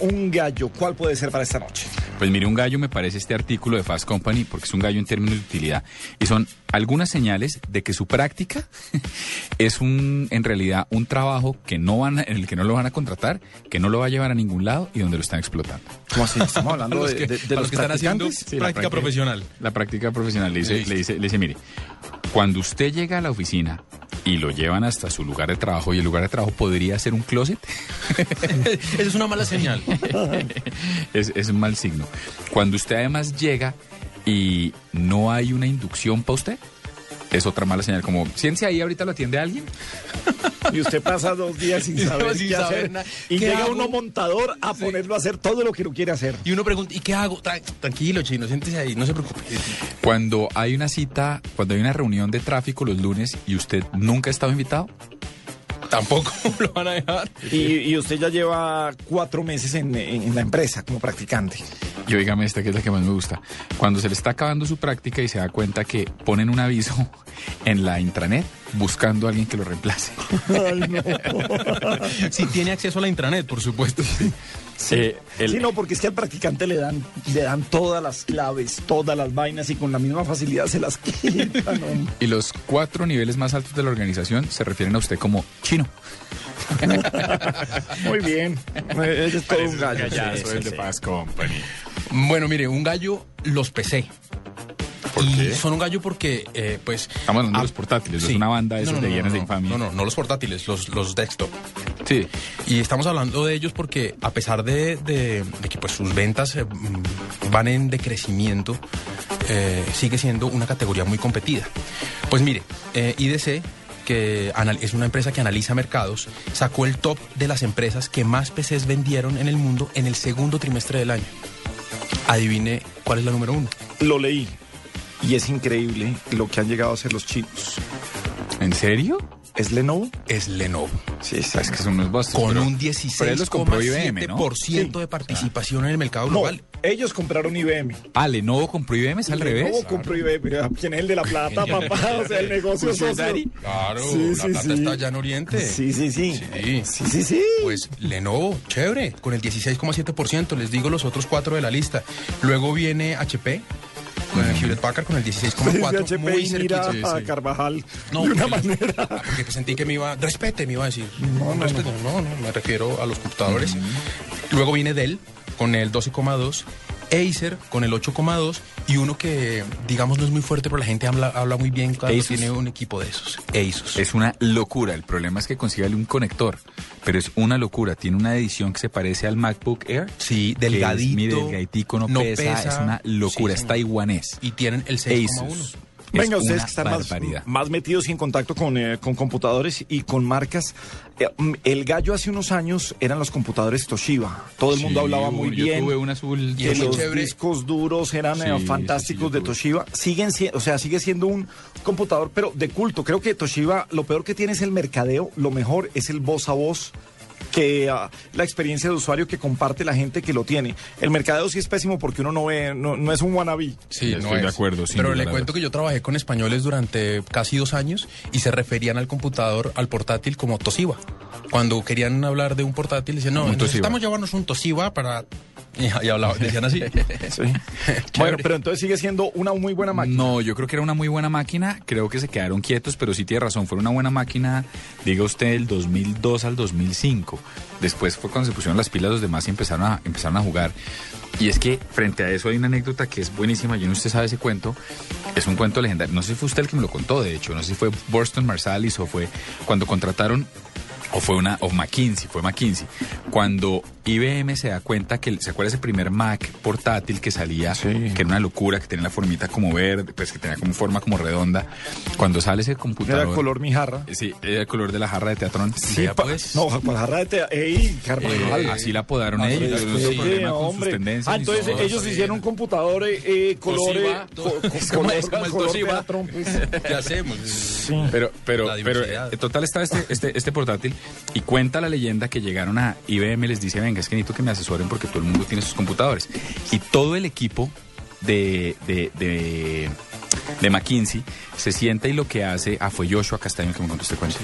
un gallo. ¿Cuál puede ser para esta noche? Pues mire, un gallo me parece este artículo de Fast Company porque es un gallo en términos de utilidad y son algunas señales de que su práctica es un en realidad un trabajo que no van en el que no lo van a contratar, que no lo va a llevar a ningún lado y donde lo están explotando. ¿Cómo así? Estamos hablando de, que- de- de para los los que están haciendo. Sí, la práctica profesional. La práctica profesional le dice, le dice, le dice, mire, cuando usted llega a la oficina y lo llevan hasta su lugar de trabajo y el lugar de trabajo podría ser un closet, Esa es una mala señal. es, es un mal signo. Cuando usted además llega y no hay una inducción para usted, es otra mala señal. Como, siéntese ahí, ahorita lo atiende alguien. Y usted pasa dos días sin saber Sin qué saber hacer. nada. Y ¿Qué llega hago? uno montador a ponerlo a hacer todo lo que no quiere hacer. Y uno pregunta, ¿y qué hago? Tra- tranquilo, chino, siéntese ahí, no se preocupe. Cuando hay una cita, cuando hay una reunión de tráfico los lunes y usted nunca ha estado invitado, Tampoco lo van a dejar. Y, y usted ya lleva cuatro meses en, en- en la empresa como practicante. Y oígame esta que es la que más me gusta. Cuando se le está acabando su práctica y se da cuenta que ponen un aviso en la intranet buscando a alguien que lo reemplace. Si tiene acceso a la intranet, por supuesto. Eh, el- Sí, no, porque es que al practicante le dan, le dan todas las claves, todas las vainas y con la misma facilidad se las quitan. Y los cuatro niveles más altos de la organización se refieren a usted como chino. Muy bien. Ese es todo un gallo. Soy el de Fast Company. Bueno, mire, un gallo los pesé. ¿Por qué? son un gallo porque, eh, pues... Estamos hablando de los portátiles, no sí. es una banda de No, esos no, de no, de no. infamia. No, no, no los portátiles, los, los desktop. Sí. Y estamos hablando de ellos porque a pesar de, de- de que pues sus ventas eh, mm, van en decrecimiento, eh, sigue siendo una categoría muy competida. Pues mire, eh, IDC, que es una empresa que analiza mercados, sacó el top de las empresas que más PCs vendieron en el mundo en el segundo trimestre del año. Adivine cuál es la número uno. Lo leí. Y es increíble lo que han llegado a hacer los chinos. ¿En serio? ¿Es Lenovo? Es Lenovo. Sí, sí. Es que son unos bastos. Con pero- un pero él los compró IBM, ¿no? 16,7% de participación en el mercado No, global. ellos compraron IBM. Ah, Lenovo compró IBM, es al revés. Lenovo compró IBM. ¿Quién es el de la plata, papá? O sea, el negocio Pues, socio. Claro, Sí, la sí, plata sí. está allá en Oriente. Sí, sí, sí. Sí. Sí, sí, sí. Pues Lenovo, chévere, con el 16,7%, les digo los otros cuatro de la lista. Luego viene HP, con el Hewlett Packard con el Sí, 16,4%, HP muy mira cerquita. a Carvajal No, de una porque- manera. Porque sentí que me iba, respete, me iba a decir. No, no, respete, no, no, me refiero a los computadores. Luego viene Dell con el 12,2, Acer con el 8,2 y uno que digamos no es muy fuerte, pero la gente habla, habla muy bien cuando Asus. tiene un equipo de esos. Asus. Es una locura. El problema es que consigue un conector, pero es una locura. Tiene una edición que se parece al MacBook Air. Sí, que es, delgadito. mire, delgaditico, no, no pesa, pesa. Es una locura. Sí, es taiwanés. Y tienen el 6,1. Venga, Es ustedes que están más, más metidos y en contacto con, eh, con computadores y con marcas. eh, mm, el gallo hace unos años eran los computadores Toshiba. Todo el mundo Sí, hablaba muy yo bien. tuve un azul. Y los chévere. discos duros eran eh, Sí, fantásticos sí, de. Toshiba. Siguen siendo, o sea, sigue siendo un computador, pero de culto. Creo que Toshiba, lo peor que tiene es el mercadeo, lo mejor es el voz a voz que ah, la experiencia de usuario que comparte la gente que lo tiene. El mercadeo sí es pésimo porque uno no ve, no, no es un wannabe. Sí, Estoy no de es. acuerdo, Pero le cuento que yo trabajé con españoles durante casi dos años y se referían al computador, al portátil como Toshiba. Cuando querían hablar de un portátil, decían, no, necesitamos llevarnos un Toshiba para... Y, y hablaban, decían así. Sí. bueno, pero entonces sigue siendo una muy buena máquina. No, yo creo que era una muy buena máquina. Creo que se quedaron quietos, pero sí tiene razón. Fue una buena máquina, diga usted, del 2002 al 2005. Después fue cuando se pusieron las pilas los demás y empezaron a, empezaron a jugar. Y es que frente a eso hay una anécdota que es buenísima. Yo no sé si usted sabe ese cuento. Es un cuento legendario. No sé si fue usted el que me lo contó, de hecho. No sé si fue Borston Marsalis o fue cuando contrataron o fue una, o McKinsey, fue McKinsey. Cuando IBM se da cuenta que, ¿se acuerda ese primer Mac portátil que salía? Sí. Que era una locura, que tenía la formita como verde, pues que tenía como forma como redonda. Cuando sale ese computador. Era color mijarra. Sí, era el color de la jarra de teatrón. Vea, pa- pues. No, para jarra de tea. ¡Ey, Carvajal! Eh, así la apodaron Ah, ellos. sí, no sí, tengo sí, problema con sus hombre. tendencias Ah, entonces todo. ellos hicieron un computador eh, eh, color, eh, co- co- es como- color- el color Toshiba. teatrón, pues. ¿Qué hacemos? Pero, pero, pero, diversidad. eh, total está este, este, este portátil y cuenta la leyenda que llegaron a IBM, les dice, venga, es que necesito que me asesoren porque todo el mundo tiene sus computadores. Y todo el equipo de, de, de, de McKinsey, se sienta y lo que hace, ah, fue Joshua Castaño que me contó este cuento.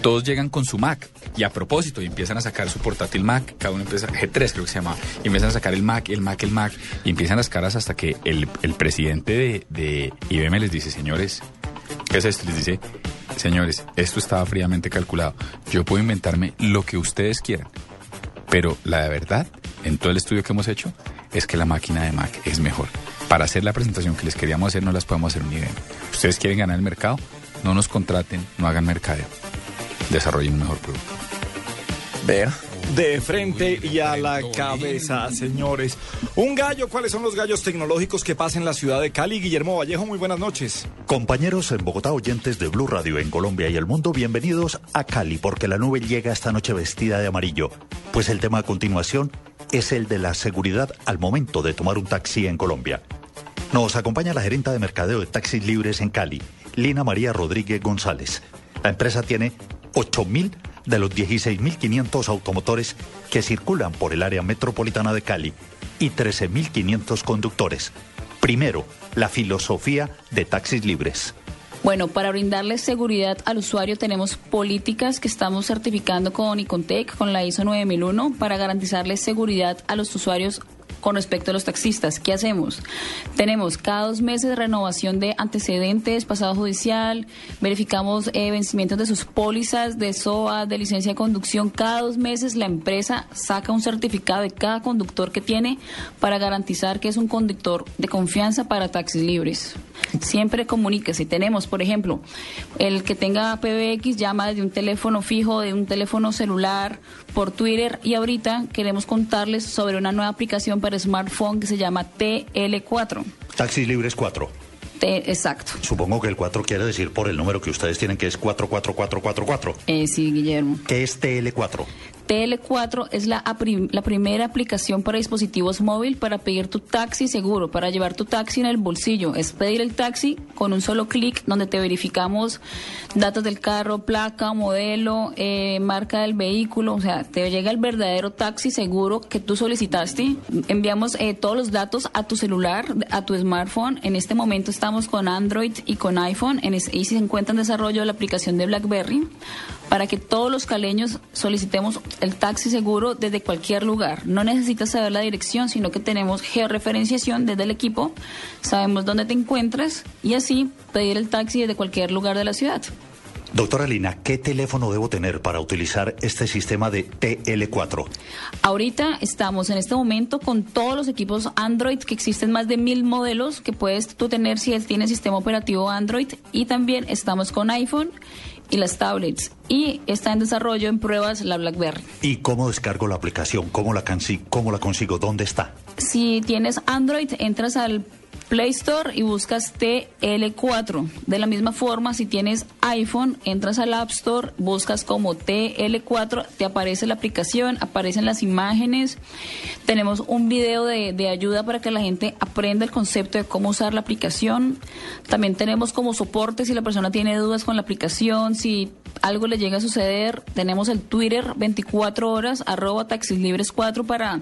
Todos llegan con su Mac y a propósito y empiezan a sacar su portátil Mac, cada uno empieza, G3 creo que se llama, y empiezan a sacar el Mac, el Mac, el Mac, y empiezan las caras hasta que el, el presidente de, de IBM les dice, señores, ¿qué es esto? Les dice, señores, esto estaba fríamente calculado. Yo puedo inventarme lo que ustedes quieran, pero la de verdad, en todo el estudio que hemos hecho, es que la máquina de Mac es mejor. Para hacer la presentación que les queríamos hacer, no las podemos hacer un IBM. Ustedes quieren ganar el mercado, no nos contraten, no hagan mercadeo. Desarrollen un mejor producto. Vea. De frente y a la cabeza, señores. Un gallo, ¿cuáles son los gallos tecnológicos que pasan en la ciudad de Cali? Guillermo Vallejo, muy buenas noches. Compañeros en Bogotá, oyentes de Blue Radio en Colombia y el mundo, bienvenidos a Cali, porque la nube llega esta noche vestida de amarillo. Pues el tema a continuación es el de la seguridad al momento de tomar un taxi en Colombia. Nos acompaña la gerenta de mercadeo de taxis libres en Cali, Lina María Rodríguez González. La empresa tiene 8.000 de los 16.500 automotores que circulan por el área metropolitana de Cali y 13.500 conductores. Primero, la filosofía de taxis libres. Bueno, para brindarle seguridad al usuario tenemos políticas que estamos certificando con Icontec, con la ISO 9001, para garantizarle seguridad a los usuarios con respecto a los taxistas. ¿Qué hacemos? Tenemos cada dos meses renovación de antecedentes, pasado judicial, verificamos eh, vencimientos de sus pólizas de SOA, de licencia de conducción. Cada dos meses la empresa saca un certificado de cada conductor que tiene para garantizar que es un conductor de confianza para taxis libres. Siempre comunica. Si tenemos, por ejemplo, el que tenga PBX llama desde un teléfono fijo, de un teléfono celular, por Twitter y ahorita queremos contarles sobre una nueva aplicación para smartphone que se llama TL4. Taxis libres 4. T- exacto. Supongo que el 4 quiere decir por el número que ustedes tienen que es 44444. Eh, sí, Guillermo. ¿Qué es TL4? TL4 es la, la primera aplicación para dispositivos móvil para pedir tu taxi seguro, para llevar tu taxi en el bolsillo. Es pedir el taxi con un solo clic donde te verificamos datos del carro, placa, modelo, eh, marca del vehículo. O sea, te llega el verdadero taxi seguro que tú solicitaste. Enviamos eh, todos los datos a tu celular, a tu smartphone. En este momento estamos con Android y con iPhone. En es- y se encuentra en desarrollo la aplicación de BlackBerry para que todos los caleños solicitemos el taxi seguro desde cualquier lugar. No necesitas saber la dirección, sino que tenemos georreferenciación desde el equipo, sabemos dónde te encuentras y así pedir el taxi desde cualquier lugar de la ciudad. Doctora Lina, ¿qué teléfono debo tener para utilizar este sistema de TL4? Ahorita estamos en este momento con todos los equipos Android, que existen más de mil modelos que puedes tú tener si tienes sistema operativo Android y también estamos con iPhone y las tablets y está en desarrollo en pruebas la BlackBerry. ¿Y cómo descargo la aplicación? ¿Cómo la, cómo la consigo? ¿Dónde está? Si tienes Android, entras al Play Store y buscas TL4. De la misma forma, si tienes iPhone, entras al App Store, buscas como TL4, te aparece la aplicación, aparecen las imágenes. Tenemos un video de, de ayuda para que la gente aprenda el concepto de cómo usar la aplicación. También tenemos como soporte si la persona tiene dudas con la aplicación, si algo le llega a suceder, tenemos el Twitter 24 horas, arroba taxislibres 4 para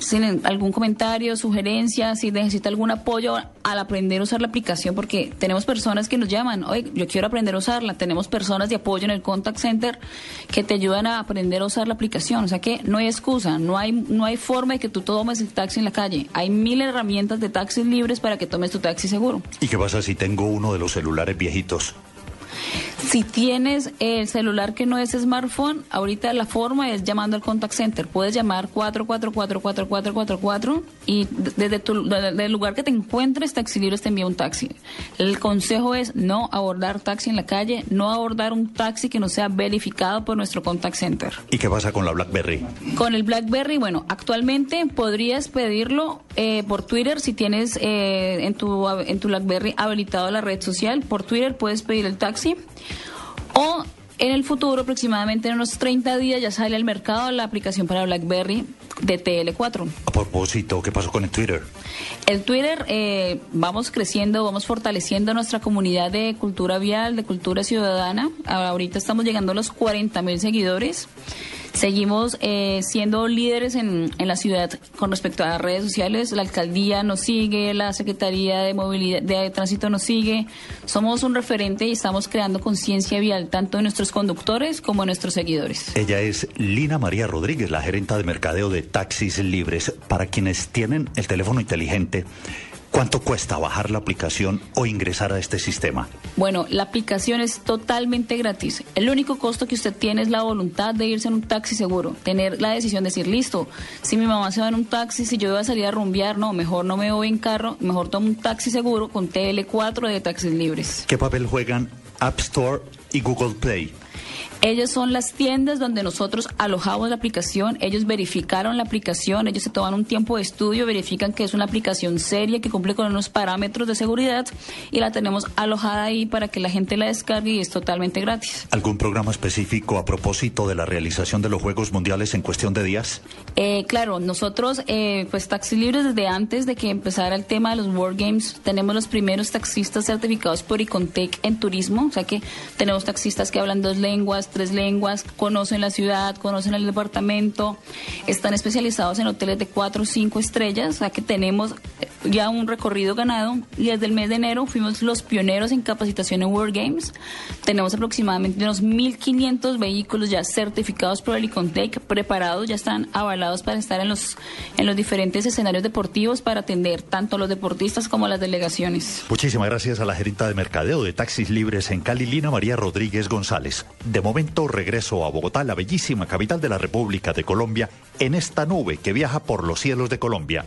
si tienen algún comentario, sugerencia, si necesita algún apoyo al aprender a usar la aplicación, porque tenemos personas que nos llaman, oye, yo quiero aprender a usarla, tenemos personas de apoyo en el contact center que te ayudan a aprender a usar la aplicación, o sea que no hay excusa, no hay, no hay forma de que tú tomes el taxi en la calle, hay mil herramientas de taxis libres para que tomes tu taxi seguro. ¿Y qué pasa si tengo uno de los celulares viejitos? Si tienes el celular que no es smartphone, ahorita la forma es llamando al contact center. Puedes llamar 444-4444 y desde tu, desde el lugar que te encuentres, Taxi Libres te envía un taxi. El consejo es no abordar taxi en la calle, no abordar un taxi que no sea verificado por nuestro contact center. ¿Y qué pasa con la BlackBerry? Con el BlackBerry, bueno, actualmente podrías pedirlo eh, por Twitter si tienes eh, en, tu, en tu BlackBerry habilitado la red social. Por Twitter puedes pedir el taxi. O en el futuro, aproximadamente en unos 30 días, ya sale al mercado la aplicación para BlackBerry de TL4. A propósito, ¿qué pasó con el Twitter? El Twitter, eh, vamos creciendo, vamos fortaleciendo nuestra comunidad de cultura vial, de cultura ciudadana. Ahorita estamos llegando a los 40 mil seguidores. Seguimos eh, siendo líderes en, en, la ciudad con respecto a redes sociales. La alcaldía nos sigue, la Secretaría de Movilidad de Tránsito nos sigue. Somos un referente y estamos creando conciencia vial tanto en nuestros conductores como en nuestros seguidores. Ella es Lina María Rodríguez, la gerenta de mercadeo de Taxis Libres. Para quienes tienen el teléfono inteligente, ¿Cuánto cuesta bajar la aplicación o ingresar a este sistema? Bueno, la aplicación es totalmente gratis. El único costo que usted tiene es la voluntad de irse en un taxi seguro, tener la decisión de decir, listo, si mi mamá se va en un taxi, si yo voy a salir a rumbear, no, mejor no me voy en carro, mejor tomo un taxi seguro con TL4 de taxis libres. ¿Qué papel juegan App Store y Google Play? Ellos son las tiendas donde nosotros alojamos la aplicación, ellos verificaron la aplicación, ellos se toman un tiempo de estudio, verifican que es una aplicación seria que cumple con unos parámetros de seguridad y la tenemos alojada ahí para que la gente la descargue y es totalmente gratis. ¿Algún programa específico a propósito de la realización de los Juegos Mundiales en cuestión de días? Eh, claro, nosotros, eh, pues Taxi Libres, desde antes de que empezara el tema de los World Games, tenemos los primeros taxistas certificados por Icontec en turismo, o sea que tenemos taxistas que hablan dos lenguas, tres lenguas, conocen la ciudad, conocen el departamento, están especializados en hoteles de cuatro o cinco estrellas, o sea que tenemos ya un recorrido ganado y desde el mes de enero fuimos los pioneros en capacitación en World Games. Tenemos aproximadamente unos 1.500 vehículos ya certificados por el Icontec, preparados, ya están avalados para estar en los, en los diferentes escenarios deportivos para atender tanto a los deportistas como a las delegaciones. Muchísimas gracias a la gerenta de mercadeo de taxis libres en Cali, Lina María Rodríguez González. De regreso a Bogotá, la bellísima capital de la República de Colombia, en esta nube que viaja por los cielos de Colombia.